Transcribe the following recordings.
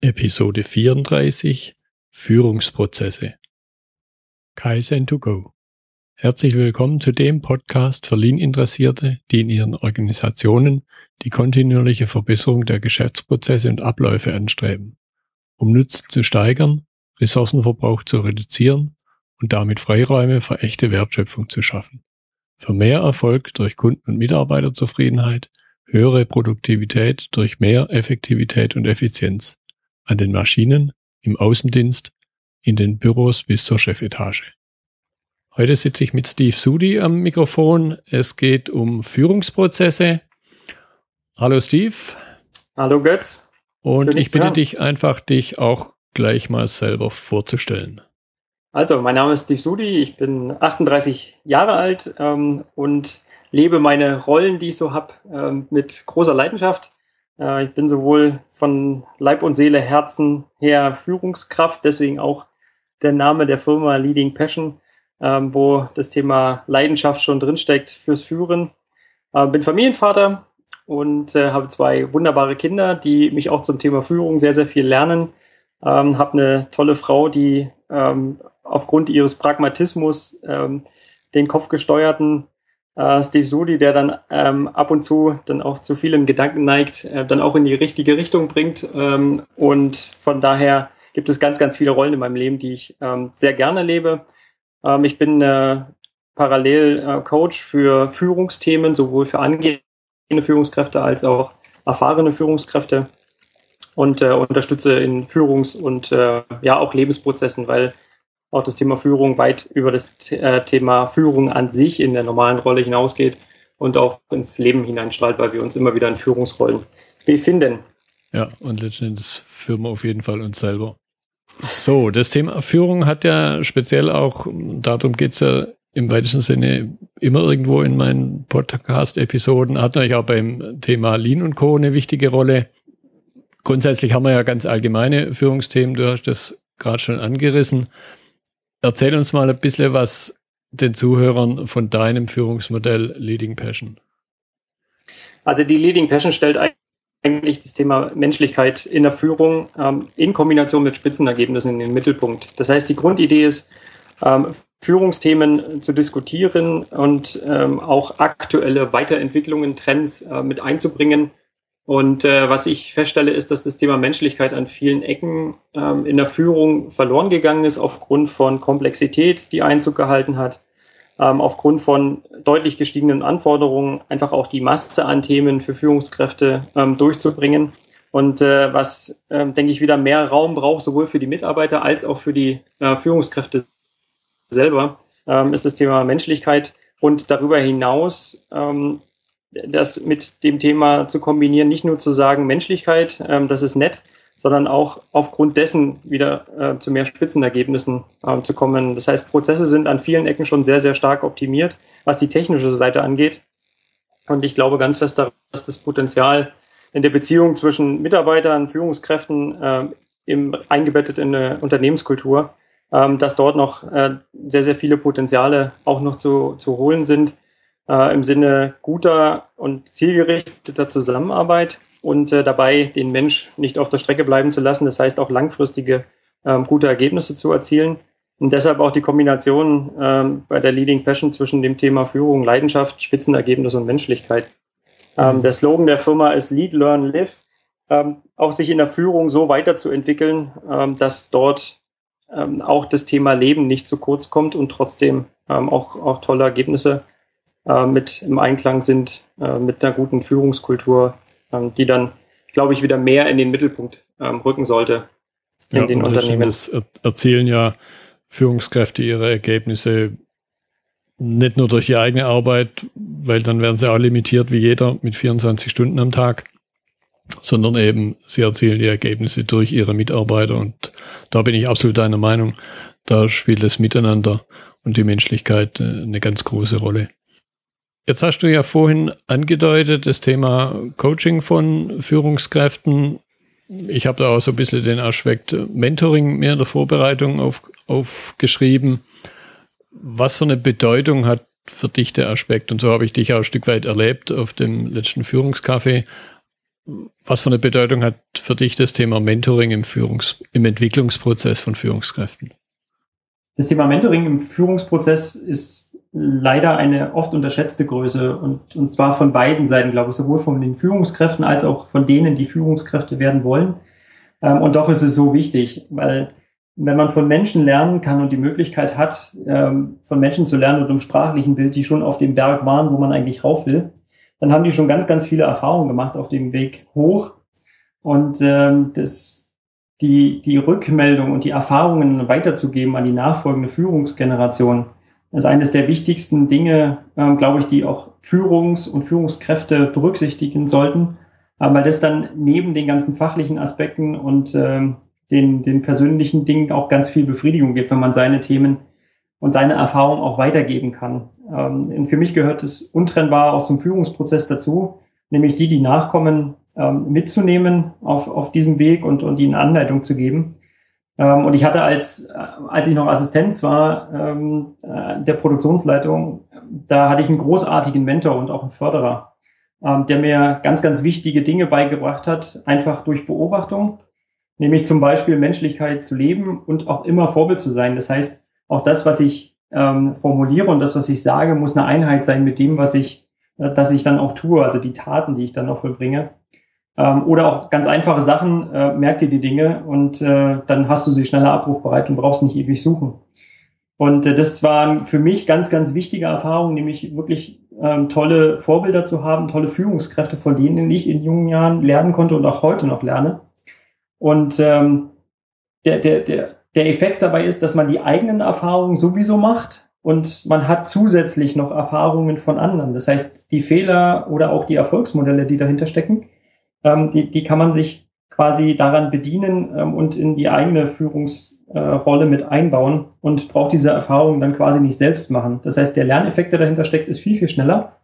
Episode 34 Führungsprozesse Kaizen to go. Herzlich willkommen zu dem Podcast für Lean-Interessierte, die in ihren Organisationen die kontinuierliche Verbesserung der Geschäftsprozesse und Abläufe anstreben, um Nutzen zu steigern, Ressourcenverbrauch zu reduzieren und damit Freiräume für echte Wertschöpfung zu schaffen. Für mehr Erfolg durch Kunden- und Mitarbeiterzufriedenheit, höhere Produktivität durch mehr Effektivität und Effizienz an den Maschinen, im Außendienst, in den Büros bis zur Chefetage. Heute sitze ich mit Steve Sudi am Mikrofon. Es geht um Führungsprozesse. Hallo Steve. Hallo Götz. Und Schön, ich bitte dich einfach, dich auch gleich mal selber vorzustellen. Also, mein Name ist Steve Sudi, ich bin 38 Jahre alt ähm, und lebe meine Rollen, die ich so habe, ähm, mit großer Leidenschaft. Äh, ich bin sowohl von Leib und Seele, Herzen her Führungskraft, deswegen auch der Name der Firma Leading Passion, ähm, wo das Thema Leidenschaft schon drinsteckt fürs Führen. Äh, bin Familienvater und äh, habe zwei wunderbare Kinder, die mich auch zum Thema Führung sehr, sehr viel lernen. Ähm, habe eine tolle Frau, die ähm, aufgrund ihres Pragmatismus ähm, den kopfgesteuerten äh, Steve Sudi, der dann ähm, ab und zu dann auch zu vielen Gedanken neigt, äh, dann auch in die richtige Richtung bringt. Ähm, und von daher gibt es ganz, ganz viele Rollen in meinem Leben, die ich ähm, sehr gerne lebe. Ähm, ich bin äh, parallel äh, Coach für Führungsthemen, sowohl für angehende Führungskräfte als auch erfahrene Führungskräfte und äh, unterstütze in Führungs- und äh, ja auch Lebensprozessen, weil auch das Thema Führung weit über das äh, Thema Führung an sich in der normalen Rolle hinausgeht und auch ins Leben hineinstrahlt, weil wir uns immer wieder in Führungsrollen befinden. Ja, und letztendlich führen wir auf jeden Fall uns selber. So, das Thema Führung hat ja speziell auch, darum geht es ja im weitesten Sinne immer irgendwo in meinen Podcast-Episoden, hat natürlich auch beim Thema Lean und Co. eine wichtige Rolle. Grundsätzlich haben wir ja ganz allgemeine Führungsthemen, du hast das gerade schon angerissen. Erzähl uns mal ein bisschen was den Zuhörern von deinem Führungsmodell Leading Passion. Also die Leading Passion stellt eigentlich das Thema Menschlichkeit in der Führung ähm, in Kombination mit Spitzenergebnissen in den Mittelpunkt. Das heißt, die Grundidee ist, ähm, Führungsthemen zu diskutieren und ähm, auch aktuelle Weiterentwicklungen, Trends äh, mit einzubringen und äh, was ich feststelle, ist, dass das Thema Menschlichkeit an vielen Ecken ähm, in der Führung verloren gegangen ist, aufgrund von Komplexität, die Einzug gehalten hat, ähm, aufgrund von deutlich gestiegenen Anforderungen, einfach auch die Masse an Themen für Führungskräfte ähm, durchzubringen. Und äh, was, äh, denke ich, wieder mehr Raum braucht, sowohl für die Mitarbeiter als auch für die äh, Führungskräfte selber, ähm, ist das Thema Menschlichkeit. Und darüber hinaus ähm, das mit dem Thema zu kombinieren, nicht nur zu sagen Menschlichkeit, ähm, das ist nett, sondern auch aufgrund dessen wieder äh, zu mehr Spitzenergebnissen äh, zu kommen. Das heißt, Prozesse sind an vielen Ecken schon sehr, sehr stark optimiert, was die technische Seite angeht. Und ich glaube ganz fest daran, dass das Potenzial in der Beziehung zwischen Mitarbeitern, Führungskräften äh, im, eingebettet in eine Unternehmenskultur, ähm, dass dort noch äh, sehr, sehr viele Potenziale auch noch zu, zu holen sind äh, im Sinne guter und zielgerichteter Zusammenarbeit und äh, dabei den Mensch nicht auf der Strecke bleiben zu lassen. Das heißt auch langfristige ähm, gute Ergebnisse zu erzielen. Und deshalb auch die Kombination ähm, bei der Leading Passion zwischen dem Thema Führung, Leidenschaft, Spitzenergebnis und Menschlichkeit. Ähm, der Slogan der Firma ist Lead, Learn, Live. Ähm, auch sich in der Führung so weiterzuentwickeln, ähm, dass dort ähm, auch das Thema Leben nicht zu kurz kommt und trotzdem ähm, auch, auch tolle Ergebnisse äh, mit im Einklang sind äh, mit einer guten Führungskultur, ähm, die dann, glaube ich, wieder mehr in den Mittelpunkt ähm, rücken sollte in ja, den Unternehmen. Das erzielen ja Führungskräfte ihre Ergebnisse nicht nur durch ihre eigene Arbeit, weil dann werden sie auch limitiert wie jeder mit 24 Stunden am Tag, sondern eben sie erzielen die Ergebnisse durch ihre Mitarbeiter und da bin ich absolut deiner Meinung, da spielt das Miteinander und die Menschlichkeit äh, eine ganz große Rolle. Jetzt hast du ja vorhin angedeutet, das Thema Coaching von Führungskräften. Ich habe da auch so ein bisschen den Aspekt Mentoring mehr in der Vorbereitung auf, aufgeschrieben. Was für eine Bedeutung hat für dich der Aspekt? Und so habe ich dich auch ein Stück weit erlebt auf dem letzten Führungskaffee. Was für eine Bedeutung hat für dich das Thema Mentoring im, Führungs-, im Entwicklungsprozess von Führungskräften? Das Thema Mentoring im Führungsprozess ist leider eine oft unterschätzte Größe und, und zwar von beiden Seiten, glaube ich, sowohl von den Führungskräften als auch von denen, die Führungskräfte werden wollen. Ähm, und doch ist es so wichtig, weil wenn man von Menschen lernen kann und die Möglichkeit hat, ähm, von Menschen zu lernen und im sprachlichen Bild, die schon auf dem Berg waren, wo man eigentlich rauf will, dann haben die schon ganz, ganz viele Erfahrungen gemacht auf dem Weg hoch. Und ähm, das, die, die Rückmeldung und die Erfahrungen weiterzugeben an die nachfolgende Führungsgeneration, ist eines der wichtigsten Dinge, ähm, glaube ich, die auch Führungs- und Führungskräfte berücksichtigen sollten, weil das dann neben den ganzen fachlichen Aspekten und ähm, den, den persönlichen Dingen auch ganz viel Befriedigung gibt, wenn man seine Themen und seine Erfahrungen auch weitergeben kann. Ähm, für mich gehört es untrennbar auch zum Führungsprozess dazu, nämlich die, die nachkommen, ähm, mitzunehmen auf, auf diesem Weg und, und ihnen Anleitung zu geben. Ähm, und ich hatte als, äh, als ich noch Assistenz war, ähm, äh, der Produktionsleitung, da hatte ich einen großartigen Mentor und auch einen Förderer, ähm, der mir ganz, ganz wichtige Dinge beigebracht hat, einfach durch Beobachtung nämlich zum Beispiel Menschlichkeit zu leben und auch immer Vorbild zu sein. Das heißt, auch das, was ich ähm, formuliere und das, was ich sage, muss eine Einheit sein mit dem, was ich, äh, dass ich dann auch tue, also die Taten, die ich dann auch vollbringe. Ähm, oder auch ganz einfache Sachen, äh, merk dir die Dinge und äh, dann hast du sie schneller abrufbereit und brauchst nicht ewig suchen. Und äh, das war für mich ganz, ganz wichtige Erfahrung, nämlich wirklich ähm, tolle Vorbilder zu haben, tolle Führungskräfte, von denen ich in jungen Jahren lernen konnte und auch heute noch lerne. Und ähm, der, der, der, der Effekt dabei ist, dass man die eigenen Erfahrungen sowieso macht und man hat zusätzlich noch Erfahrungen von anderen. Das heißt, die Fehler oder auch die Erfolgsmodelle, die dahinter stecken, ähm, die, die kann man sich quasi daran bedienen ähm, und in die eigene Führungsrolle äh, mit einbauen und braucht diese Erfahrungen dann quasi nicht selbst machen. Das heißt, der Lerneffekt, der dahinter steckt, ist viel, viel schneller.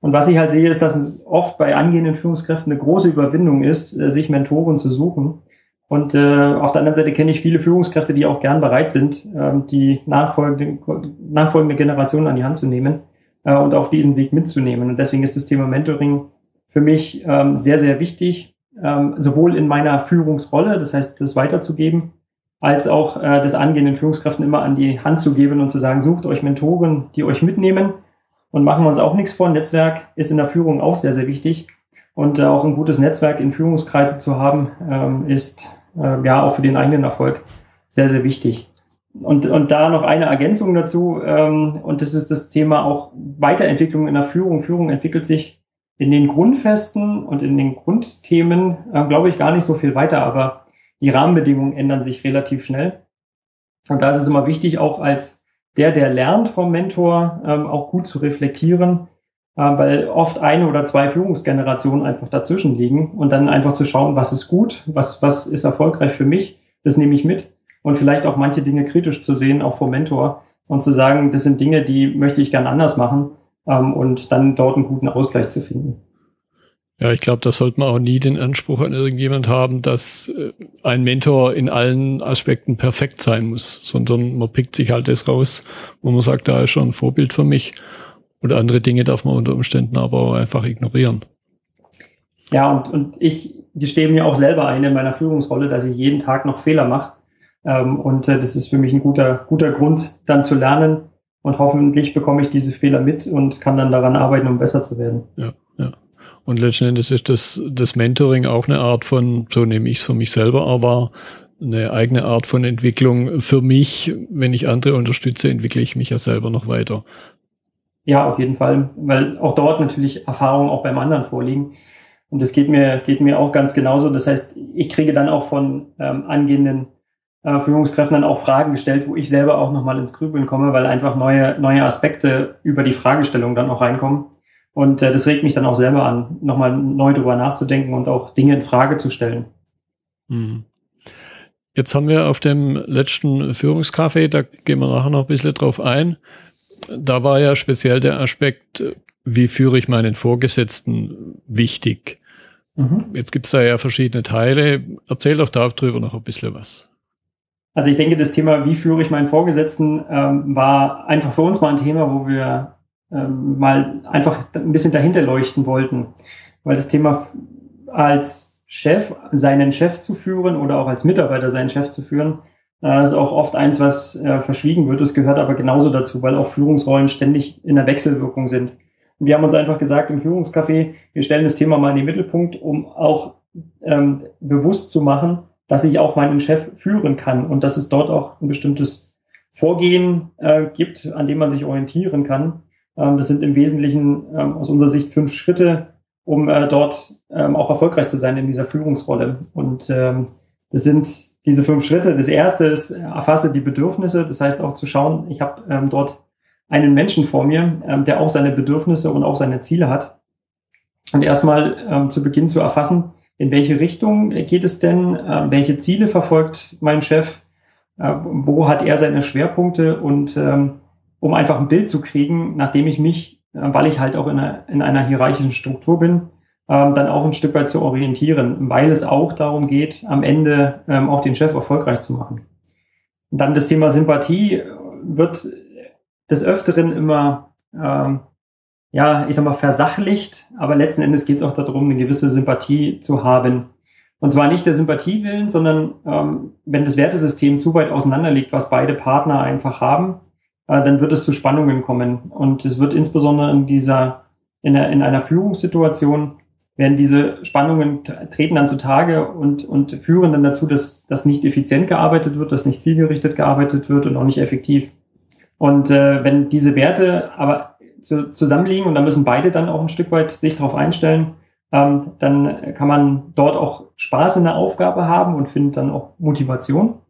Und was ich halt sehe, ist, dass es oft bei angehenden Führungskräften eine große Überwindung ist, äh, sich Mentoren zu suchen. Und äh, auf der anderen Seite kenne ich viele Führungskräfte, die auch gern bereit sind, äh, die nachfolgende, nachfolgende Generation an die Hand zu nehmen äh, und auf diesen Weg mitzunehmen. Und deswegen ist das Thema Mentoring für mich ähm, sehr, sehr wichtig, ähm, sowohl in meiner Führungsrolle, das heißt, das weiterzugeben, als auch äh, das angehenden Führungskräften immer an die Hand zu geben und zu sagen, sucht euch Mentoren, die euch mitnehmen und machen wir uns auch nichts vor. Netzwerk ist in der Führung auch sehr, sehr wichtig. Und äh, auch ein gutes Netzwerk in Führungskreise zu haben, ähm, ist äh, ja auch für den eigenen Erfolg sehr, sehr wichtig. Und, und da noch eine Ergänzung dazu, ähm, und das ist das Thema auch Weiterentwicklung in der Führung. Führung entwickelt sich in den Grundfesten und in den Grundthemen, äh, glaube ich, gar nicht so viel weiter, aber die Rahmenbedingungen ändern sich relativ schnell. Und da ist es immer wichtig, auch als der, der lernt vom Mentor, ähm, auch gut zu reflektieren, äh, weil oft eine oder zwei Führungsgenerationen einfach dazwischen liegen und dann einfach zu schauen, was ist gut, was, was ist erfolgreich für mich, das nehme ich mit und vielleicht auch manche Dinge kritisch zu sehen, auch vom Mentor und zu sagen, das sind Dinge, die möchte ich gern anders machen ähm, und dann dort einen guten Ausgleich zu finden. Ja, ich glaube, da sollte man auch nie den Anspruch an irgendjemand haben, dass äh, ein Mentor in allen Aspekten perfekt sein muss, sondern man pickt sich halt das raus, wo man sagt, da ist schon ein Vorbild für mich. Und andere Dinge darf man unter Umständen aber auch einfach ignorieren. Ja, und, und ich gestehe mir auch selber ein in meiner Führungsrolle, dass ich jeden Tag noch Fehler mache. Ähm, und äh, das ist für mich ein guter, guter Grund, dann zu lernen. Und hoffentlich bekomme ich diese Fehler mit und kann dann daran arbeiten, um besser zu werden. Ja, ja. Und letzten Endes ist das, das Mentoring auch eine Art von, so nehme ich es für mich selber, aber eine eigene Art von Entwicklung für mich. Wenn ich andere unterstütze, entwickle ich mich ja selber noch weiter. Ja, auf jeden Fall, weil auch dort natürlich Erfahrungen auch beim anderen vorliegen. Und das geht mir, geht mir auch ganz genauso. Das heißt, ich kriege dann auch von ähm, angehenden äh, Führungskräften dann auch Fragen gestellt, wo ich selber auch nochmal ins Grübeln komme, weil einfach neue, neue Aspekte über die Fragestellung dann auch reinkommen. Und äh, das regt mich dann auch selber an, nochmal neu drüber nachzudenken und auch Dinge in Frage zu stellen. Mhm. Jetzt haben wir auf dem letzten Führungscafé, da gehen wir nachher noch ein bisschen drauf ein. Da war ja speziell der Aspekt, wie führe ich meinen Vorgesetzten wichtig. Mhm. Jetzt gibt's da ja verschiedene Teile. Erzähl doch darüber noch ein bisschen was. Also ich denke, das Thema, wie führe ich meinen Vorgesetzten, ähm, war einfach für uns mal ein Thema, wo wir ähm, mal einfach ein bisschen dahinter leuchten wollten. Weil das Thema als Chef seinen Chef zu führen oder auch als Mitarbeiter seinen Chef zu führen, das ist auch oft eins, was äh, verschwiegen wird. Es gehört aber genauso dazu, weil auch Führungsrollen ständig in der Wechselwirkung sind. Und wir haben uns einfach gesagt im Führungscafé, wir stellen das Thema mal in den Mittelpunkt, um auch ähm, bewusst zu machen, dass ich auch meinen Chef führen kann und dass es dort auch ein bestimmtes Vorgehen äh, gibt, an dem man sich orientieren kann. Ähm, das sind im Wesentlichen ähm, aus unserer Sicht fünf Schritte, um äh, dort ähm, auch erfolgreich zu sein in dieser Führungsrolle. Und ähm, das sind diese fünf Schritte. Das erste ist, erfasse die Bedürfnisse. Das heißt auch zu schauen, ich habe ähm, dort einen Menschen vor mir, ähm, der auch seine Bedürfnisse und auch seine Ziele hat. Und erstmal ähm, zu Beginn zu erfassen, in welche Richtung geht es denn, äh, welche Ziele verfolgt mein Chef, äh, wo hat er seine Schwerpunkte? Und ähm, um einfach ein Bild zu kriegen, nachdem ich mich, äh, weil ich halt auch in einer, in einer hierarchischen Struktur bin, ähm, dann auch ein Stück weit zu orientieren, weil es auch darum geht, am Ende ähm, auch den Chef erfolgreich zu machen. Und dann das Thema Sympathie wird des Öfteren immer, ähm, ja, ich sag mal, versachlicht, aber letzten Endes geht es auch darum, eine gewisse Sympathie zu haben. Und zwar nicht der Sympathie willen, sondern ähm, wenn das Wertesystem zu weit auseinander liegt, was beide Partner einfach haben, äh, dann wird es zu Spannungen kommen. Und es wird insbesondere in dieser, in, der, in einer Führungssituation werden diese Spannungen treten dann zutage und, und führen dann dazu, dass, dass nicht effizient gearbeitet wird, dass nicht zielgerichtet gearbeitet wird und auch nicht effektiv. Und äh, wenn diese Werte aber zu, zusammenliegen und da müssen beide dann auch ein Stück weit sich darauf einstellen, ähm, dann kann man dort auch Spaß in der Aufgabe haben und findet dann auch Motivation.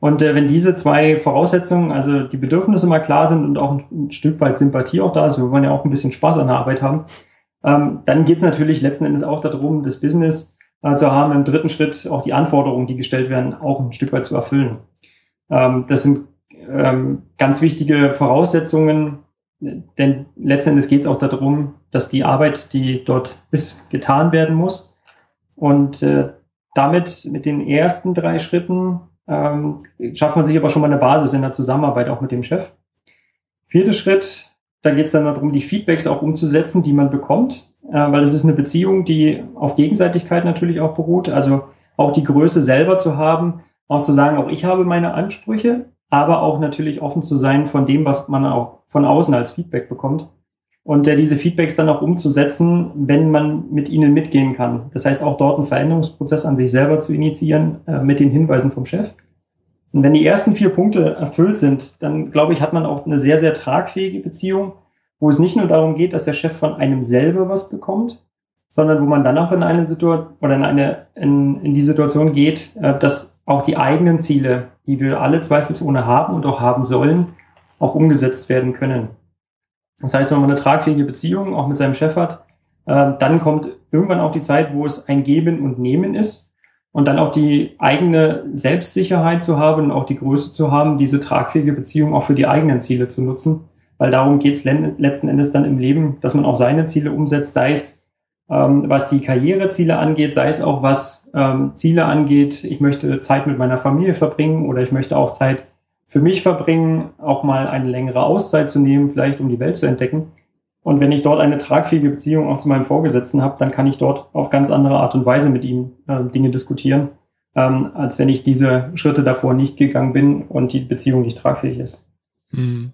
Und äh, wenn diese zwei Voraussetzungen, also die Bedürfnisse mal klar sind und auch ein, Stück weit Sympathie auch da ist, wir wollen ja auch ein bisschen Spaß an der Arbeit haben, ähm, dann geht es natürlich letzten Endes auch darum, das Business äh, zu haben, im dritten Schritt auch die Anforderungen, die gestellt werden, auch ein Stück weit zu erfüllen. Ähm, das sind ähm, ganz wichtige Voraussetzungen, denn letzten Endes geht es auch darum, dass die Arbeit, die dort ist, getan werden muss. Und äh, damit mit den ersten drei Schritten ähm, schafft man sich aber schon mal eine Basis in der Zusammenarbeit auch mit dem Chef. Vierter Schritt, da geht es dann darum, die Feedbacks auch umzusetzen, die man bekommt, äh, weil es ist eine Beziehung, die auf Gegenseitigkeit natürlich auch beruht. Also auch die Größe selber zu haben, auch zu sagen, auch ich habe meine Ansprüche, aber auch natürlich offen zu sein von dem, was man auch von außen als Feedback bekommt. Und äh, diese Feedbacks dann auch umzusetzen, wenn man mit ihnen mitgehen kann. Das heißt, auch dort einen Veränderungsprozess an sich selber zu initiieren äh, mit den Hinweisen vom Chef. Und wenn die ersten vier Punkte erfüllt sind, dann glaube ich, hat man auch eine sehr, sehr tragfähige Beziehung, wo es nicht nur darum geht, dass der Chef von einem selber was bekommt, sondern wo man dann auch in eine Situation oder in eine in, in die Situation geht, äh, dass auch die eigenen Ziele, die wir alle zweifelsohne haben und auch haben sollen, auch umgesetzt werden können. Das heißt, wenn man eine tragfähige Beziehung auch mit seinem Chef hat, äh, dann kommt irgendwann auch die Zeit, wo es ein Geben und Nehmen ist und dann auch die eigene Selbstsicherheit zu haben und auch die Größe zu haben, diese tragfähige Beziehung auch für die eigenen Ziele zu nutzen. Weil darum geht es letzten Endes dann im Leben, dass man auch seine Ziele umsetzt, sei es ähm, was die Karriereziele angeht, sei es auch was ähm, Ziele angeht. Ich möchte Zeit mit meiner Familie verbringen oder ich möchte auch Zeit für mich verbringen, auch mal eine längere Auszeit zu nehmen, vielleicht um die Welt zu entdecken. Und wenn ich dort eine tragfähige Beziehung auch zu meinem Vorgesetzten habe, dann kann ich dort auf ganz andere Art und Weise mit ihm äh, Dinge diskutieren, ähm, als wenn ich diese Schritte davor nicht gegangen bin und die Beziehung nicht tragfähig ist. Hm.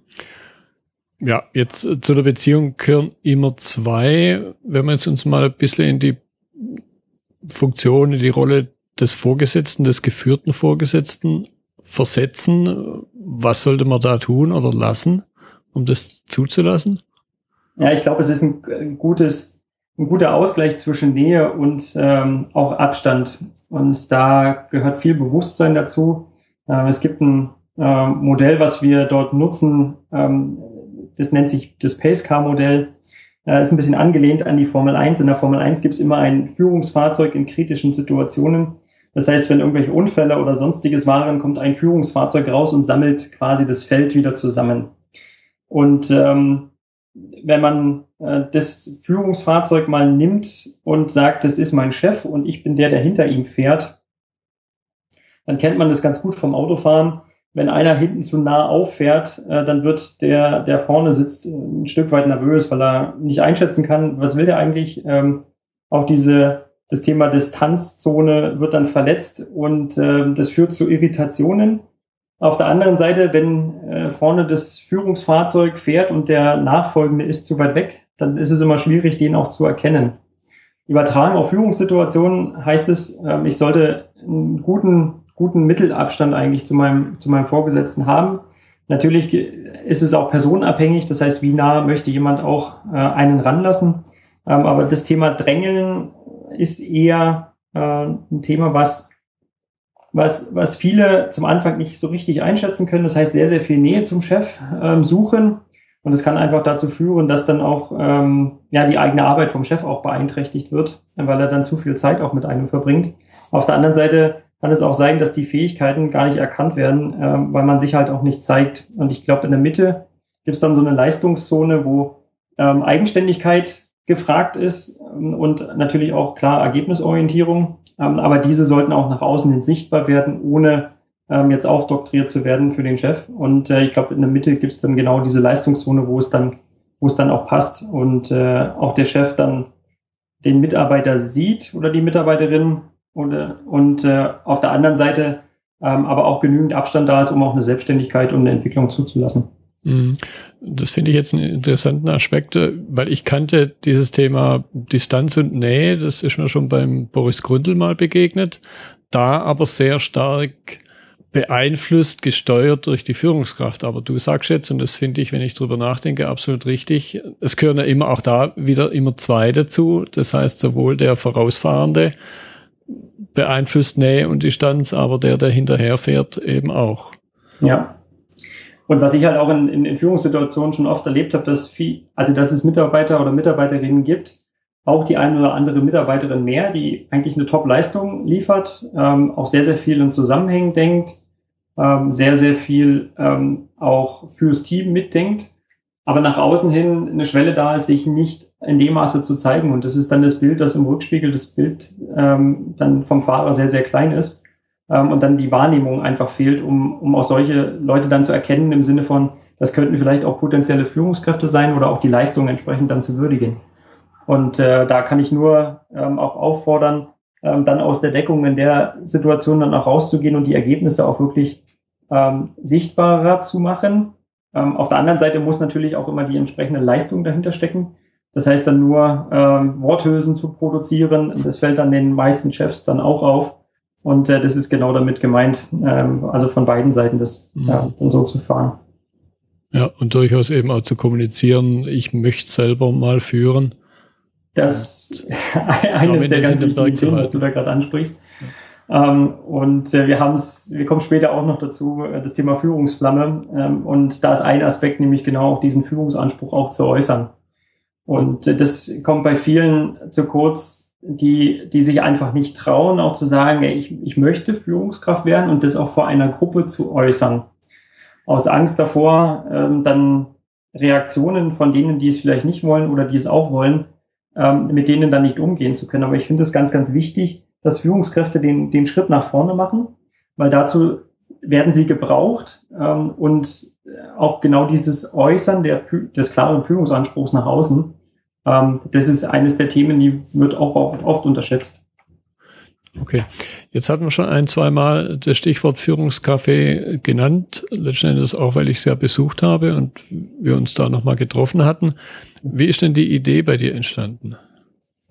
Ja, jetzt äh, zu der Beziehung gehören immer zwei. Wenn wir jetzt uns mal ein bisschen in die Funktion, in die Rolle des Vorgesetzten, des geführten Vorgesetzten versetzen, was sollte man da tun oder lassen, um das zuzulassen? Ja, ich glaube, es ist ein, gutes, ein guter Ausgleich zwischen Nähe und ähm, auch Abstand. Und da gehört viel Bewusstsein dazu. Äh, es gibt ein äh, Modell, was wir dort nutzen. Ähm, das nennt sich das Pace-Car-Modell. Äh, ist ein bisschen angelehnt an die Formel 1. In der Formel 1 gibt es immer ein Führungsfahrzeug in kritischen Situationen. Das heißt, wenn irgendwelche Unfälle oder sonstiges waren, kommt ein Führungsfahrzeug raus und sammelt quasi das Feld wieder zusammen. Und ähm, wenn man äh, das Führungsfahrzeug mal nimmt und sagt, das ist mein Chef und ich bin der, der hinter ihm fährt, dann kennt man das ganz gut vom Autofahren. Wenn einer hinten zu nah auffährt, äh, dann wird der, der vorne sitzt, ein Stück weit nervös, weil er nicht einschätzen kann, was will der eigentlich. Ähm, auch diese das Thema Distanzzone wird dann verletzt und äh, das führt zu Irritationen. Auf der anderen Seite, wenn äh, vorne das Führungsfahrzeug fährt und der Nachfolgende ist zu weit weg, dann ist es immer schwierig, den auch zu erkennen. Übertragen auf Führungssituationen heißt es, äh, ich sollte einen guten, guten Mittelabstand eigentlich zu meinem, zu meinem Vorgesetzten haben. Natürlich ist es auch personenabhängig, das heißt, wie nah möchte jemand auch äh, einen ranlassen. Ähm, aber das Thema Drängeln ist eher äh, ein Thema, was, was, was viele zum Anfang nicht so richtig einschätzen können. Das heißt, sehr, sehr viel Nähe zum Chef ähm, suchen. Und es kann einfach dazu führen, dass dann auch ähm, ja die eigene Arbeit vom Chef auch beeinträchtigt wird, weil er dann zu viel Zeit auch mit einem verbringt. Auf der anderen Seite kann es auch sein, dass die Fähigkeiten gar nicht erkannt werden, ähm, weil man sich halt auch nicht zeigt. Und ich glaube, in der Mitte gibt es dann so eine Leistungszone, wo ähm, Eigenständigkeit gefragt ist ähm, und natürlich auch klar Ergebnisorientierung. Ähm, aber diese sollten auch nach außen hin sichtbar werden, ohne ähm, jetzt aufdoktriert zu werden für den Chef. Und äh, ich glaube, in der Mitte gibt es dann genau diese Leistungszone, wo es dann, wo es dann auch passt und äh, auch der Chef dann den Mitarbeiter sieht oder die Mitarbeiterin oder, und äh, auf der anderen Seite ähm, aber auch genügend Abstand da ist, um auch eine Selbstständigkeit und eine Entwicklung zuzulassen. Mhm. Das finde ich jetzt einen interessanten Aspekt, weil ich kannte dieses Thema Distanz und Nähe, das ist mir schon beim Boris Grundl mal begegnet, da aber sehr stark beeinflusst, gesteuert durch die Führungskraft. Aber du sagst jetzt, und das finde ich, wenn ich drüber nachdenke, absolut richtig, es gehören ja immer auch da wieder immer zwei dazu. Das heißt, sowohl der Vorausfahrende beeinflusst Nähe und Distanz, aber der, der hinterherfährt, eben auch. Ja, und was ich halt auch in, in, in Führungssituationen schon oft erlebt habe, dass viel, also dass es Mitarbeiter oder Mitarbeiterinnen gibt, auch die eine oder andere Mitarbeiterin mehr, die eigentlich eine Top-Leistung liefert, ähm, auch sehr, sehr viel in Zusammenhängen denkt, ähm, sehr, sehr viel ähm, auch fürs Team mitdenkt, aber nach außen hin eine Schwelle da ist, sich nicht in dem Maße zu zeigen. Und das ist dann das Bild, das im Rückspiegel das Bild ähm, dann vom Fahrer sehr, sehr klein ist ähm, und dann die Wahrnehmung einfach fehlt, um, um auch solche Leute dann zu erkennen im Sinne von, das könnten vielleicht auch potenzielle Führungskräfte sein oder auch die Leistung entsprechend dann zu würdigen. Und äh, da kann ich nur ähm, auch auffordern, ähm, dann aus der Deckung in der Situation dann auch rauszugehen und die Ergebnisse auch wirklich ähm, sichtbarer zu machen. Ähm, auf der anderen Seite muss natürlich auch immer die entsprechende Leistung dahinter stecken. Das heißt dann nur ähm, Worthülsen zu produzieren, das fällt dann den meisten Chefs dann auch auf. Und äh, das ist genau damit gemeint, ähm, also von beiden Seiten das mhm. ja, dann so zu fahren. Ja, und durchaus eben auch zu kommunizieren, ich möchte selber mal führen. Das ist eines der ganz wichtigen Themen, was du da gerade ansprichst. Ja. Ähm, und äh, wir haben es, wir kommen später auch noch dazu, äh, das Thema Führungsflamme. Ähm, und da ist ein Aspekt, nämlich genau auch diesen Führungsanspruch auch zu äußern. Und äh, das kommt bei vielen zu kurz, die, die sich einfach nicht trauen, auch zu sagen, ey, ich, ich möchte Führungskraft werden und das auch vor einer Gruppe zu äußern. Aus Angst davor, ähm, dann Reaktionen von denen, die es vielleicht nicht wollen oder die es auch wollen, ähm, mit denen dann nicht umgehen zu können. Aber ich finde es ganz, ganz wichtig, dass Führungskräfte den, den Schritt nach vorne machen, weil dazu werden sie gebraucht ähm, und auch genau dieses Äußern der, des klaren Führungsanspruchs nach außen ähm, das ist eines der Themen, die wird auch oft unterschätzt. Okay, jetzt hatten wir schon ein, zwei Mal das Stichwort Führungscafé genannt, letzten Endes auch, weil ich es ja besucht habe und wir uns da nochmal getroffen hatten. Wie ist denn die Idee bei dir entstanden?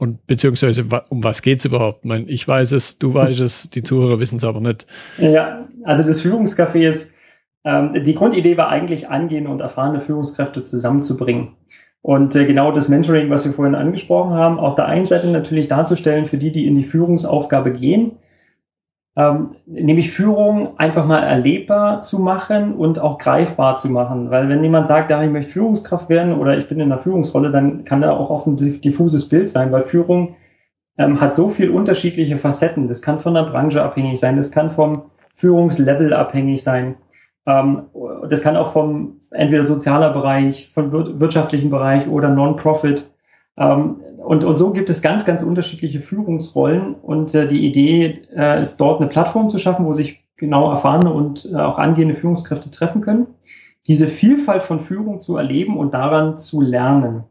Und beziehungsweise um was geht's überhaupt? Ich, meine, ich weiß es, du weißt es, die Zuhörer wissen es aber nicht. Ja, also das Führungscafé ist, ähm, die Grundidee war eigentlich, angehende und erfahrene Führungskräfte zusammenzubringen. Und äh, genau das Mentoring, was wir vorhin angesprochen haben, auf der einen Seite natürlich darzustellen für die, die in die Führungsaufgabe gehen, ähm, nämlich Führung einfach mal erlebbar zu machen und auch greifbar zu machen. Weil wenn jemand sagt, ja, ich möchte Führungskraft werden oder ich bin in einer Führungsrolle, dann kann da auch oft ein diffuses Bild sein, weil Führung ähm, hat so viel unterschiedliche Facetten. Das kann von der Branche abhängig sein, das kann vom Führungslevel abhängig sein. Ähm, das kann auch vom entweder sozialer Bereich, vom wirtschaftlichen Bereich oder Non-Profit. Ähm, und, und so gibt es ganz, ganz unterschiedliche Führungsrollen. Und äh, die Idee äh, ist dort eine Plattform zu schaffen, wo sich genau erfahrene und äh, auch angehende Führungskräfte treffen können, diese Vielfalt von Führung zu erleben und daran zu lernen.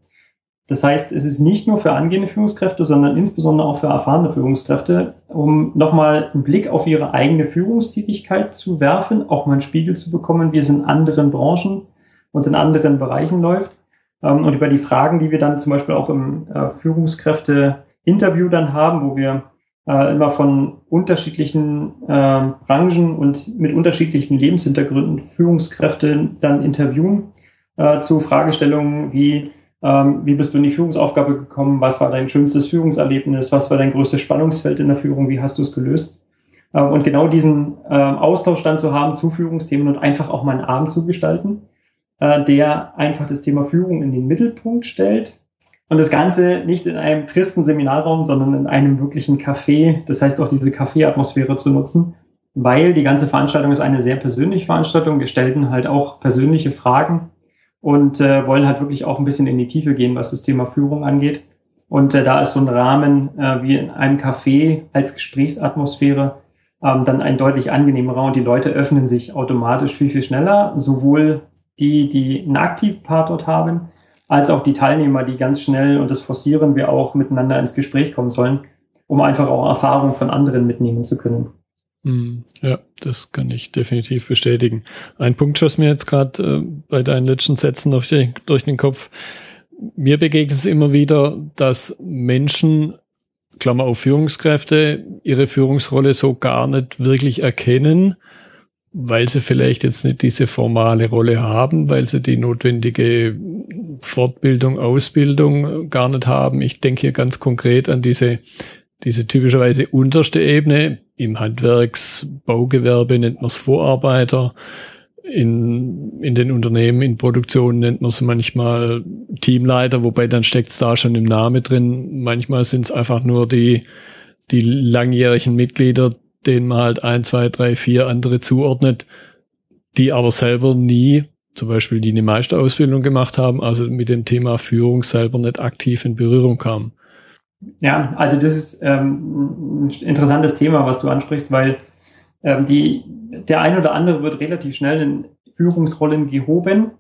Das heißt, es ist nicht nur für angehende Führungskräfte, sondern insbesondere auch für erfahrene Führungskräfte, um nochmal einen Blick auf ihre eigene Führungstätigkeit zu werfen, auch mal einen Spiegel zu bekommen, wie es in anderen Branchen und in anderen Bereichen läuft. Ähm, und über die Fragen, die wir dann zum Beispiel auch im äh, Führungskräfte-Interview dann haben, wo wir äh, immer von unterschiedlichen äh, Branchen und mit unterschiedlichen Lebenshintergründen Führungskräfte dann interviewen zu Fragestellungen wie, ähm, wie bist du in die Führungsaufgabe gekommen? Was war dein schönstes Führungserlebnis? Was war dein größtes Spannungsfeld in der Führung? Wie hast du es gelöst? Ähm, und genau diesen ähm, Austausch dann zu haben zu Führungsthemen und einfach auch mal einen Abend zu gestalten, äh, der einfach das Thema Führung in den Mittelpunkt stellt. Und das Ganze nicht in einem tristen Seminarraum, sondern in einem wirklichen Café. Das heißt auch diese Café-Atmosphäre zu nutzen, weil die ganze Veranstaltung ist eine sehr persönliche Veranstaltung. Wir stellten halt auch persönliche Fragen und äh, wollen halt wirklich auch ein bisschen in die Tiefe gehen, was das Thema Führung angeht. Und äh, da ist so ein Rahmen äh, wie in einem Café als Gesprächsatmosphäre ähm, dann ein deutlich angenehmerer und die Leute öffnen sich automatisch viel, viel schneller. Sowohl die, die einen aktiven Part dort haben, als auch die Teilnehmer, die ganz schnell, und das forcieren wir auch, miteinander ins Gespräch kommen sollen, um einfach auch Erfahrungen von anderen mitnehmen zu können. Hm, ja, das kann ich definitiv bestätigen. Ein Punkt schoss mir jetzt gerade äh, bei deinen letzten Sätzen durch den, durch den Kopf. Mir begegnet es immer wieder, dass Menschen, Klammer auf Führungskräfte, ihre Führungsrolle so gar nicht wirklich erkennen, weil sie vielleicht jetzt nicht diese formale Rolle haben, weil sie die notwendige Fortbildung, Ausbildung gar nicht haben. Ich denke hier ganz konkret an diese diese typischerweise unterste Ebene, im Handwerksbaugewerbe nennt man es Vorarbeiter, in, in den Unternehmen, in Produktionen nennt man es manchmal Teamleiter, wobei dann steckt es da schon im Namen drin. Manchmal sind es einfach nur die, die langjährigen Mitglieder, denen man halt ein, zwei, drei, vier andere zuordnet, die aber selber nie, zum Beispiel die eine Meisterausbildung gemacht haben, also mit dem Thema Führung selber nicht aktiv in Berührung kamen. Ja, also das ist ähm, ein interessantes Thema, was du ansprichst, weil ähm, die, der ein oder andere wird relativ schnell in Führungsrollen gehoben.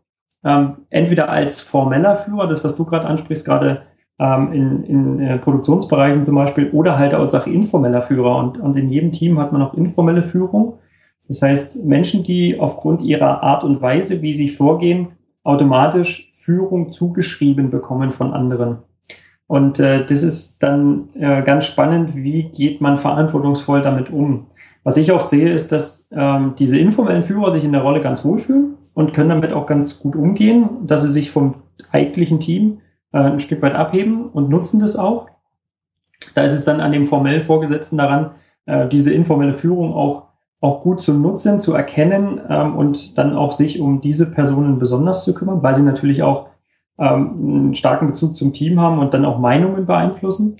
Ähm, entweder als formeller Führer, das was du gerade ansprichst, gerade ähm, in, in äh, Produktionsbereichen zum Beispiel, oder halt auch informeller Führer. Und, und in jedem Team hat man auch informelle Führung. Das heißt, Menschen, die aufgrund ihrer Art und Weise, wie sie vorgehen, automatisch Führung zugeschrieben bekommen von anderen. Und äh, das ist dann äh, ganz spannend, wie geht man verantwortungsvoll damit um. Was ich oft sehe, ist, dass ähm, diese informellen Führer sich in der Rolle ganz wohlfühlen und können damit auch ganz gut umgehen, dass sie sich vom eigentlichen Team äh, ein Stück weit abheben und nutzen das auch. Da ist es dann an dem formell Vorgesetzten daran, äh, diese informelle Führung auch, auch gut zu nutzen, zu erkennen ähm, und dann auch sich um diese Personen besonders zu kümmern, weil sie natürlich auch ähm, einen starken Bezug zum Team haben und dann auch Meinungen beeinflussen.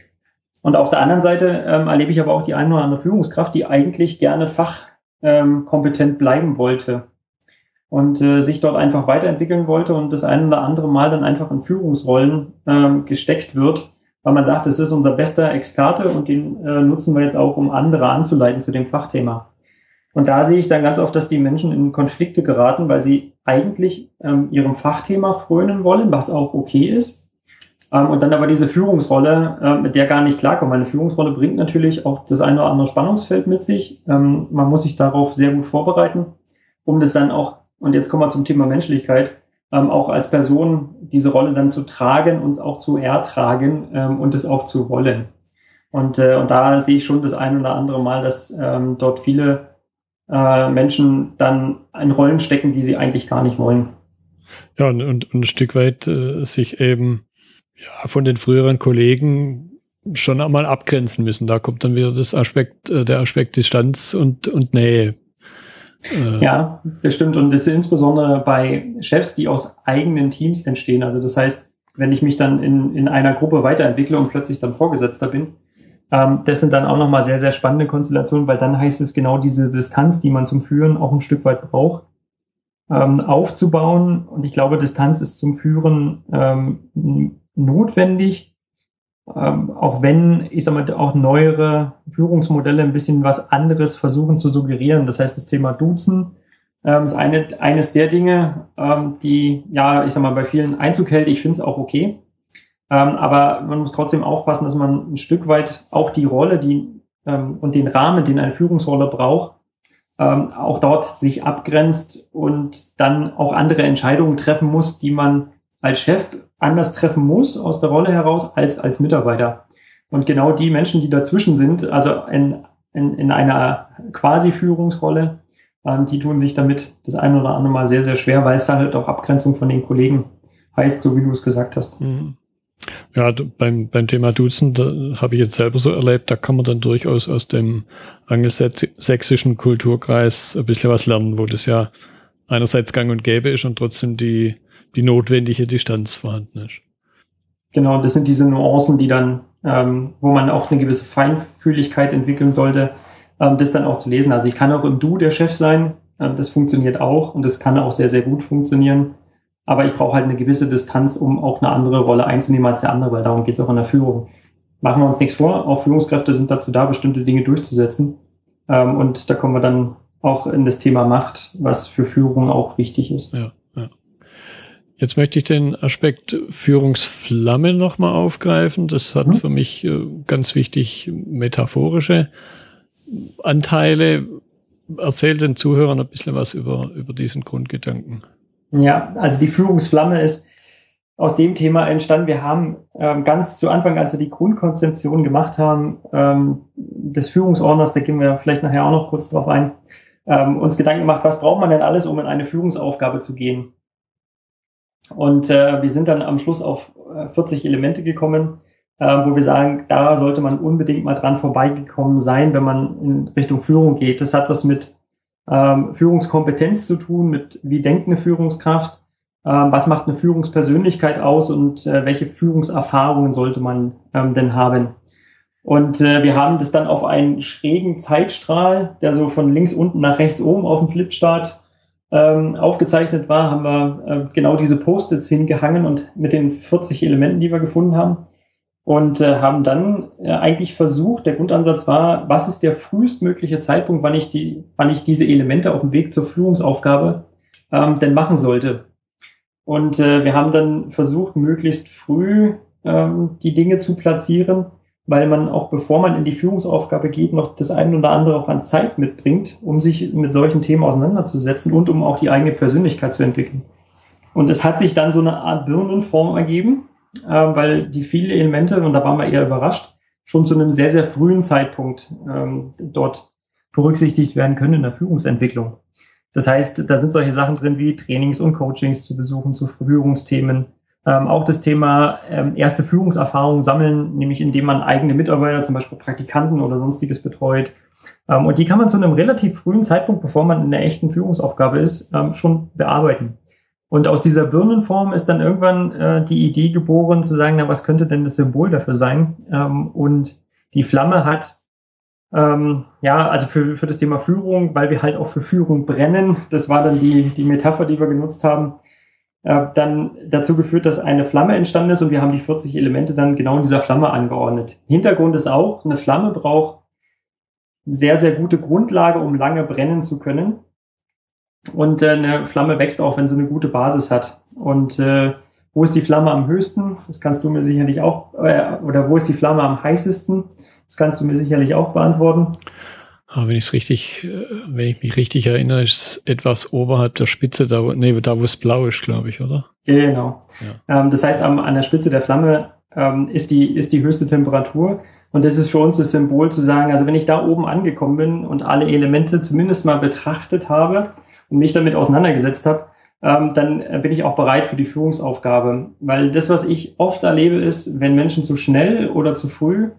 Und auf der anderen Seite ähm, erlebe ich aber auch die eine oder andere Führungskraft, die eigentlich gerne fachkompetent bleiben wollte und äh, sich dort einfach weiterentwickeln wollte und das ein oder andere Mal dann einfach in Führungsrollen ähm, gesteckt wird, weil man sagt, das ist unser bester Experte und den äh, nutzen wir jetzt auch, um andere anzuleiten zu dem Fachthema. Und da sehe ich dann ganz oft, dass die Menschen in Konflikte geraten, weil sie eigentlich ähm, ihrem Fachthema frönen wollen, was auch okay ist. Ähm, und dann aber diese Führungsrolle, äh, mit der gar nicht klarkommen. Eine Führungsrolle bringt natürlich auch das eine oder andere Spannungsfeld mit sich. Ähm, man muss sich darauf sehr gut vorbereiten, um das dann auch, und jetzt kommen wir zum Thema Menschlichkeit, ähm, auch als Person diese Rolle dann zu tragen und auch zu ertragen ähm, und es auch zu wollen. Und, äh, und da sehe ich schon das ein oder andere Mal, dass ähm, dort viele äh, Menschen dann in Rollen stecken, die sie eigentlich gar nicht wollen. Ja, und, und ein Stück weit äh, sich eben ja, von den früheren Kollegen schon einmal abgrenzen müssen. Da kommt dann wieder das Aspekt, äh, der Aspekt Distanz und, und Nähe. Ja, das stimmt. Und das ist insbesondere bei Chefs, die aus eigenen Teams entstehen. Also das heißt, wenn ich mich dann in, in einer Gruppe weiterentwickle und plötzlich dann Vorgesetzter bin, ähm, das sind dann auch nochmal sehr, sehr spannende Konstellationen, weil dann heißt es genau diese Distanz, die man zum Führen auch ein Stück weit braucht, ähm, aufzubauen. Und ich glaube, Distanz ist zum Führen ähm, notwendig, ähm, auch wenn, ich sag mal, auch neuere Führungsmodelle ein bisschen was anderes versuchen zu suggerieren. Das heißt, das Thema Duzen ähm, ist eine, eines der Dinge, ähm, die, ja, ich sag mal, bei vielen Einzug hält. Ich finde es auch okay. Ähm, aber man muss trotzdem aufpassen, dass man ein Stück weit auch die Rolle die, ähm, und den Rahmen, den eine Führungsrolle braucht, ähm, auch dort sich abgrenzt und dann auch andere Entscheidungen treffen muss, die man als Chef anders treffen muss aus der Rolle heraus als als Mitarbeiter. Und genau die Menschen, die dazwischen sind, also in, in, in einer quasi Führungsrolle, ähm, die tun sich damit das eine oder andere Mal sehr, sehr schwer, weil es dann halt auch Abgrenzung von den Kollegen heißt, so wie du es gesagt hast. Mhm. Ja, beim, beim Thema Duzen, habe ich jetzt selber so erlebt, da kann man dann durchaus aus dem angelsächsischen Kulturkreis ein bisschen was lernen, wo das ja einerseits gang und gäbe ist und trotzdem die, die notwendige Distanz vorhanden ist. Genau, das sind diese Nuancen, die dann, ähm, wo man auch eine gewisse Feinfühligkeit entwickeln sollte, ähm, das dann auch zu lesen. Also ich kann auch im Du der Chef sein, ähm, das funktioniert auch und das kann auch sehr, sehr gut funktionieren. Aber ich brauche halt eine gewisse Distanz, um auch eine andere Rolle einzunehmen als der andere, weil darum geht es auch in der Führung. Machen wir uns nichts vor, auch Führungskräfte sind dazu da, bestimmte Dinge durchzusetzen. Ähm, und da kommen wir dann auch in das Thema Macht, was für Führung auch wichtig ist. Ja, ja. Jetzt möchte ich den Aspekt Führungsflamme nochmal aufgreifen. Das hat mhm. für mich äh, ganz wichtig metaphorische Anteile. Erzähl den Zuhörern ein bisschen was über, über diesen Grundgedanken. Ja, also die Führungsflamme ist aus dem Thema entstanden. Wir haben ähm, ganz zu Anfang, als wir die Grundkonzeption gemacht haben, ähm, des Führungsordners, da gehen wir vielleicht nachher auch noch kurz drauf ein, ähm, uns Gedanken gemacht, was braucht man denn alles, um in eine Führungsaufgabe zu gehen? Und äh, wir sind dann am Schluss auf 40 äh, Elemente gekommen, äh, wo wir sagen, da sollte man unbedingt mal dran vorbeigekommen sein, wenn man in Richtung Führung geht. Das hat was mit ähm, Führungskompetenz zu tun, mit wie denkt eine Führungskraft, ähm, was macht eine Führungspersönlichkeit aus und äh, welche Führungserfahrungen sollte man ähm, denn haben. Und äh, wir haben das dann auf einen schrägen Zeitstrahl, der so von links unten nach rechts oben auf dem Flipchart ähm, aufgezeichnet war, haben wir äh, genau diese Post-its hingehangen und mit den 40 Elementen, die wir gefunden haben, und äh, haben dann äh, eigentlich versucht, der Grundansatz war, was ist der frühestmögliche Zeitpunkt, wann ich die, wann ich diese Elemente auf dem Weg zur Führungsaufgabe ähm, denn machen sollte. Und äh, wir haben dann versucht, möglichst früh ähm, die Dinge zu platzieren, weil man auch bevor man in die Führungsaufgabe geht, noch das eine oder andere auch an Zeit mitbringt, um sich mit solchen Themen auseinanderzusetzen und um auch die eigene Persönlichkeit zu entwickeln. Und es hat sich dann so eine Art Birnenform ergeben, äh, weil die viele Elemente, und da waren wir eher überrascht, schon zu einem sehr, sehr frühen Zeitpunkt ähm, dort berücksichtigt werden können in der Führungsentwicklung. Das heißt, da sind solche Sachen drin wie Trainings und Coachings zu besuchen zu Führungsthemen. Ähm, auch das Thema ähm, erste Führungserfahrungen sammeln, nämlich indem man eigene Mitarbeiter, zum Beispiel Praktikanten oder sonstiges betreut. Ähm, und die kann man zu einem relativ frühen Zeitpunkt, bevor man in der echten Führungsaufgabe ist, ähm, schon bearbeiten. Und aus dieser Birnenform ist dann irgendwann äh, die Idee geboren, zu sagen, na, was könnte denn das Symbol dafür sein? Ähm, und die Flamme hat, ähm, ja, also für, für das Thema Führung, weil wir halt auch für Führung brennen, das war dann die, die Metapher, die wir genutzt haben, äh, dann dazu geführt, dass eine Flamme entstanden ist und wir haben die 40 Elemente dann genau in dieser Flamme angeordnet. Hintergrund ist auch, eine Flamme braucht sehr, sehr gute Grundlage, um lange brennen zu können. Und äh, eine Flamme wächst auch, wenn sie eine gute Basis hat. Und äh, wo ist die Flamme am höchsten? Das kannst du mir sicherlich auch, äh, oder wo ist die Flamme am heißesten? Das kannst du mir sicherlich auch beantworten. Aber wenn ich es richtig, wenn ich mich richtig erinnere, ist es etwas oberhalb der Spitze, da wo, nee, da wo es blau ist, glaube ich, oder? Genau. Ja. Ähm, das heißt, am, an der Spitze der Flamme ähm, ist, die, ist die höchste Temperatur. Und das ist für uns das Symbol zu sagen, also wenn ich da oben angekommen bin und alle Elemente zumindest mal betrachtet habe, und mich damit auseinandergesetzt habe, ähm, dann äh, bin ich auch bereit für die Führungsaufgabe. Weil das, was ich oft erlebe, ist, wenn Menschen zu schnell oder zu früh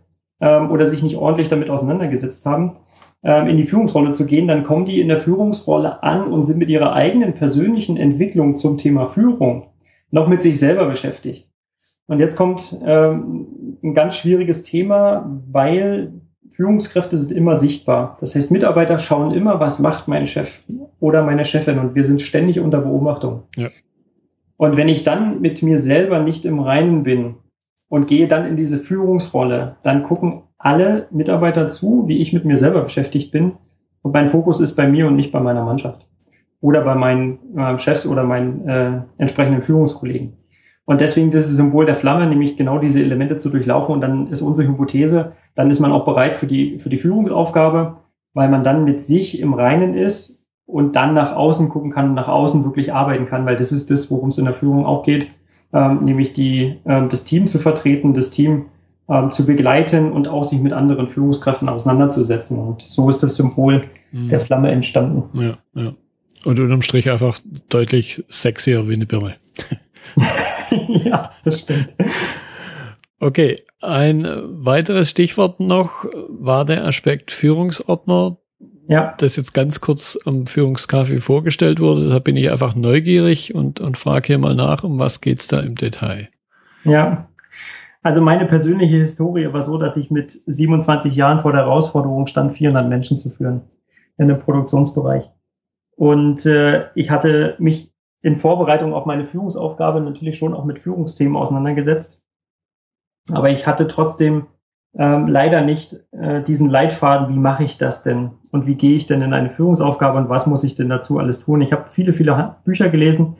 ähm, oder sich nicht ordentlich damit auseinandergesetzt haben, in die Führungsrolle zu gehen, dann kommen die in der Führungsrolle an und sind mit ihrer eigenen persönlichen Entwicklung zum Thema Führung noch mit sich selber beschäftigt. Und jetzt kommt ähm, ein ganz schwieriges Thema, weil Führungskräfte sind immer sichtbar. Das heißt, Mitarbeiter schauen immer, was macht mein Chef oder meine Chefin und wir sind ständig unter Beobachtung. Ja. Und wenn ich dann mit mir selber nicht im Reinen bin und gehe dann in diese Führungsrolle, dann gucken alle Mitarbeiter zu, wie ich mit mir selber beschäftigt bin und mein Fokus ist bei mir und nicht bei meiner Mannschaft oder bei meinen äh, Chefs oder meinen äh, entsprechenden Führungskollegen. Und deswegen dieses Symbol der Flamme, nämlich genau diese Elemente zu durchlaufen. Und dann ist unsere Hypothese, dann ist man auch bereit für die, für die Führungsaufgabe, weil man dann mit sich im Reinen ist und dann nach außen gucken kann und nach außen wirklich arbeiten kann, weil das ist das, worum es in der Führung auch geht, ähm, nämlich die, ähm, das Team zu vertreten, das Team ähm, zu begleiten und auch sich mit anderen Führungskräften auseinanderzusetzen. Und so ist das Symbol mhm. der Flamme entstanden. Ja, ja. Und unterm Strich einfach deutlich sexier wie eine Birne. ja, das stimmt. Okay, ein weiteres Stichwort noch war der Aspekt Führungsordner. Ja. Das jetzt ganz kurz am Führungskaffee vorgestellt wurde. Deshalb bin ich einfach neugierig und, und frage hier mal nach, um was geht's da im Detail? Ja. Also meine persönliche Historie war so, dass ich mit 27 Jahren vor der Herausforderung stand, 400 Menschen zu führen in dem Produktionsbereich. Und äh, ich hatte mich in Vorbereitung auf meine Führungsaufgabe natürlich schon auch mit Führungsthemen auseinandergesetzt. Aber ich hatte trotzdem ähm, leider nicht äh, diesen Leitfaden, wie mache ich das denn und wie gehe ich denn in eine Führungsaufgabe und was muss ich denn dazu alles tun. Ich habe viele, viele Bücher gelesen,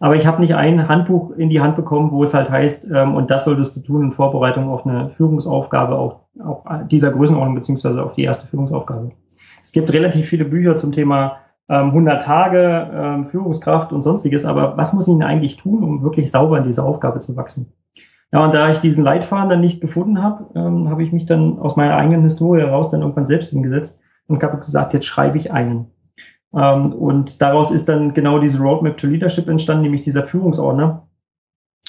aber ich habe nicht ein Handbuch in die Hand bekommen, wo es halt heißt, ähm, und das solltest du tun in Vorbereitung auf eine Führungsaufgabe, auch, auch dieser Größenordnung beziehungsweise auf die erste Führungsaufgabe. Es gibt relativ viele Bücher zum Thema 100 ähm, Tage ähm, Führungskraft und sonstiges, aber was muss ich denn eigentlich tun, um wirklich sauber in diese Aufgabe zu wachsen? Ja, und da ich diesen Leitfaden dann nicht gefunden habe, ähm, habe ich mich dann aus meiner eigenen Historie heraus dann irgendwann selbst hingesetzt und habe gesagt, jetzt schreibe ich einen. Ähm, und daraus ist dann genau diese Roadmap to Leadership entstanden, nämlich dieser Führungsordner.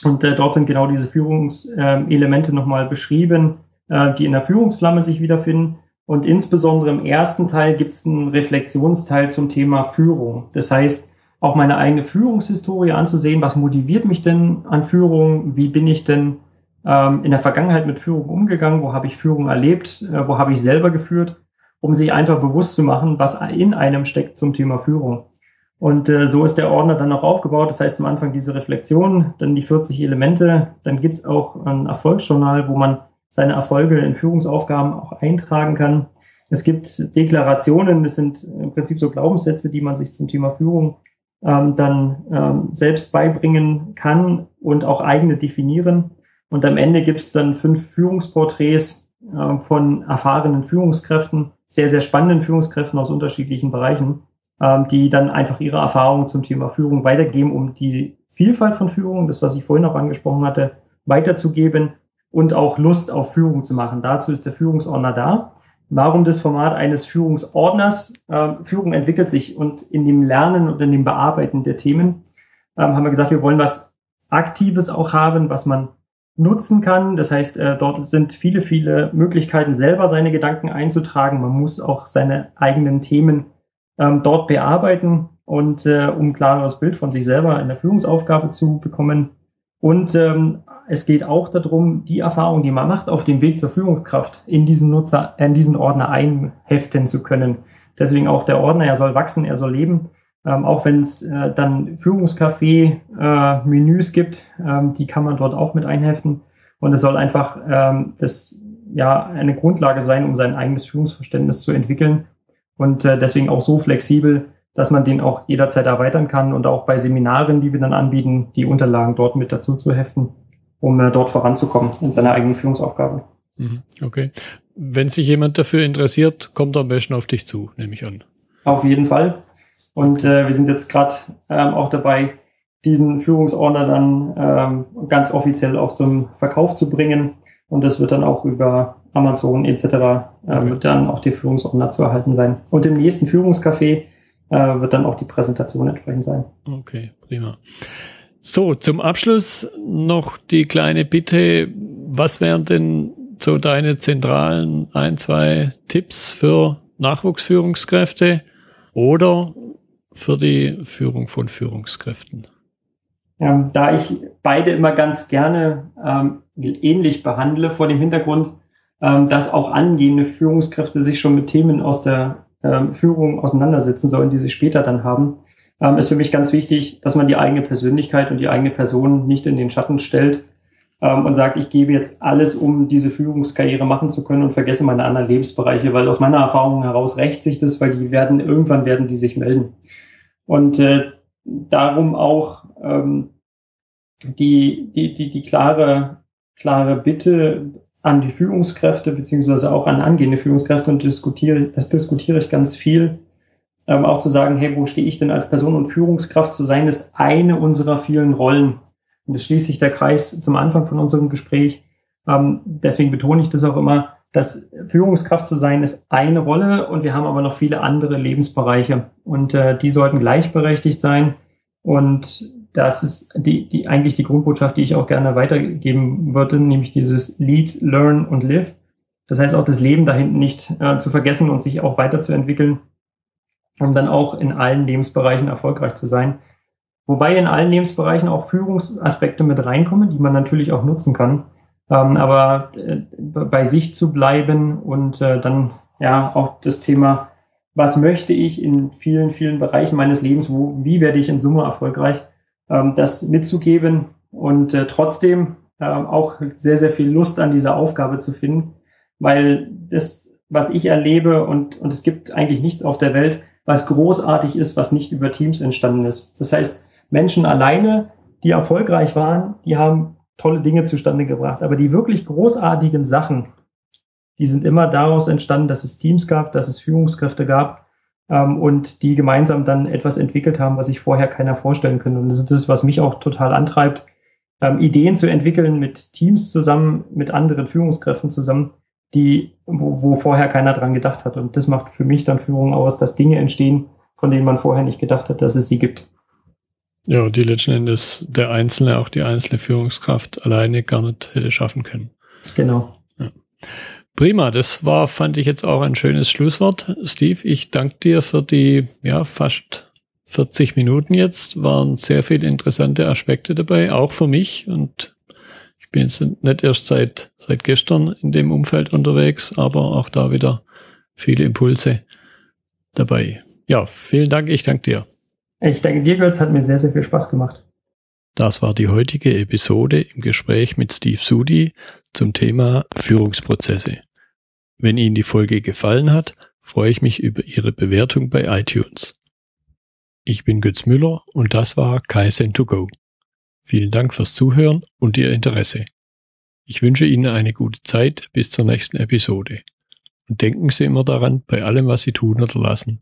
Und äh, dort sind genau diese Führungselemente nochmal beschrieben, äh, die in der Führungsflamme sich wiederfinden. Und insbesondere im ersten Teil gibt es einen Reflexionsteil zum Thema Führung. Das heißt, auch meine eigene Führungshistorie anzusehen, was motiviert mich denn an Führung, wie bin ich denn ähm, in der Vergangenheit mit Führung umgegangen, wo habe ich Führung erlebt, äh, wo habe ich selber geführt, um sich einfach bewusst zu machen, was in einem steckt zum Thema Führung. Und äh, so ist der Ordner dann auch aufgebaut. Das heißt am Anfang diese Reflexion, dann die 40 Elemente, dann gibt's auch ein Erfolgsjournal, wo man seine Erfolge in Führungsaufgaben auch eintragen kann. Es gibt Deklarationen, das sind im Prinzip so Glaubenssätze, die man sich zum Thema Führung ähm, dann ähm, selbst beibringen kann und auch eigene definieren. Und am Ende gibt es dann fünf Führungsporträts äh, von erfahrenen Führungskräften, sehr, sehr spannenden Führungskräften aus unterschiedlichen Bereichen, ähm, die dann einfach ihre Erfahrungen zum Thema Führung weitergeben, um die Vielfalt von Führung, das, was ich vorhin auch angesprochen hatte, weiterzugeben und auch Lust auf Führung zu machen. Dazu ist der Führungsordner da. Warum das Format eines Führungsordners? Äh, Führung entwickelt sich und in dem Lernen und in dem Bearbeiten der Themen äh, haben wir gesagt, wir wollen was Aktives auch haben, was man nutzen kann. Das heißt, äh, dort sind viele, viele Möglichkeiten, selber seine Gedanken einzutragen. Man muss auch seine eigenen Themen ähm, dort bearbeiten und äh, um klareres Bild von sich selber in der Führungsaufgabe zu bekommen. Und ähm, es geht auch darum, die Erfahrung, die man macht, auf dem Weg zur Führungskraft in diesen Nutzer, in diesen Ordner einheften zu können. Deswegen auch der Ordner, er soll wachsen, er soll leben. Ähm, auch wenn es äh, dann Führungscafé-Menüs äh, gibt, ähm, die kann man dort auch mit einheften. Und es soll einfach ähm, das ja eine Grundlage sein, um sein eigenes Führungsverständnis zu entwickeln. Und äh, deswegen auch so flexibel, dass man den auch jederzeit erweitern kann und auch bei Seminaren, die wir dann anbieten, die Unterlagen dort mit dazu zu heften um äh, dort voranzukommen in seiner eigenen Führungsaufgabe. Mhm. Okay. Wenn sich jemand dafür interessiert, kommt er am besten auf dich zu, nehme ich an. Auf jeden Fall. Und äh, wir sind jetzt gerade ähm, auch dabei, diesen Führungsordner dann ähm, ganz offiziell auch zum Verkauf zu bringen. Und das wird dann auch über Amazon etc. Äh, okay. wird dann auch der Führungsordner zu erhalten sein. Und im nächsten Führungscafé äh, wird dann auch die Präsentation entsprechend sein. Okay, prima. So, zum Abschluss noch die kleine Bitte. Was wären denn so deine zentralen ein, zwei Tipps für Nachwuchsführungskräfte oder für die Führung von Führungskräften? Ja, da ich beide immer ganz gerne ähm, ähnlich behandle, vor dem Hintergrund, ähm, dass auch angehende Führungskräfte sich schon mit Themen aus der ähm, Führung auseinandersetzen sollen, die sie später dann haben, ähm, ist für mich ganz wichtig, dass man die eigene Persönlichkeit und die eigene Person nicht in den Schatten stellt ähm, und sagt, ich gebe jetzt alles, um diese Führungskarriere machen zu können und vergesse meine anderen Lebensbereiche, weil aus meiner Erfahrung heraus rächt sich das, weil die werden, irgendwann werden die sich melden. Und äh, darum auch ähm, die, die, die, die klare, klare Bitte an die Führungskräfte beziehungsweise auch an angehende Führungskräfte und diskutiere, das diskutiere ich ganz viel, ähm, auch zu sagen, hey, wo stehe ich denn als Person und Führungskraft zu sein, ist eine unserer vielen Rollen. Und das schließt sich der Kreis zum Anfang von unserem Gespräch. Ähm, deswegen betone ich das auch immer, dass Führungskraft zu sein ist eine Rolle und wir haben aber noch viele andere Lebensbereiche und äh, die sollten gleichberechtigt sein und das ist die, die eigentlich die Grundbotschaft, die ich auch gerne weitergeben würde, nämlich dieses Lead, Learn und Live. Das heißt auch das Leben da hinten nicht äh, zu vergessen und sich auch weiterzuentwickeln, um dann auch in allen Lebensbereichen erfolgreich zu sein. Wobei in allen Lebensbereichen auch Führungsaspekte mit reinkommen, die man natürlich auch nutzen kann. Ähm, aber äh, bei sich zu bleiben und äh, dann ja auch das Thema, was möchte ich in vielen, vielen Bereichen meines Lebens, wo, wie werde ich in Summe erfolgreich, ähm, das mitzugeben und äh, trotzdem äh, auch sehr, sehr viel Lust an dieser Aufgabe zu finden, weil das, was ich erlebe und, und es gibt eigentlich nichts auf der Welt, was großartig ist, was nicht über Teams entstanden ist. Das heißt, Menschen alleine, die erfolgreich waren, die haben tolle Dinge zustande gebracht. Aber die wirklich großartigen Sachen, die sind immer daraus entstanden, dass es Teams gab, dass es Führungskräfte gab, ähm, und die gemeinsam dann etwas entwickelt haben, was sich vorher keiner vorstellen könnte. Und das ist das, was mich auch total antreibt, ähm, Ideen zu entwickeln mit Teams zusammen, mit anderen Führungskräften zusammen, die, wo, wo vorher keiner dran gedacht hat. Und das macht für mich dann Führung aus, dass Dinge entstehen, von denen man vorher nicht gedacht hat, dass es sie gibt. Ja, die letzten Endes der Einzelne, auch die einzelne Führungskraft alleine gar nicht hätte schaffen können. Genau. Ja. Prima, das war, fand ich jetzt auch ein schönes Schlusswort. Steve, ich danke dir für die ja, fast 40 Minuten jetzt. Waren sehr viele interessante Aspekte dabei, auch für mich. Und ich bin jetzt nicht erst seit, seit gestern in dem Umfeld unterwegs, aber auch da wieder viele Impulse dabei. Ja, vielen Dank. Ich danke dir. Ich danke dir, Götz. Hat mir sehr, sehr viel Spaß gemacht. Das war die heutige Episode im Gespräch mit Steve Sudi zum Thema Führungsprozesse. Wenn Ihnen die Folge gefallen hat, freue ich mich über Ihre Bewertung bei iTunes. Ich bin Götz Müller und das war Kaizen2Go. Vielen Dank fürs Zuhören und Ihr Interesse. Ich wünsche Ihnen eine gute Zeit bis zur nächsten Episode. Und denken Sie immer daran, bei allem, was Sie tun oder lassen.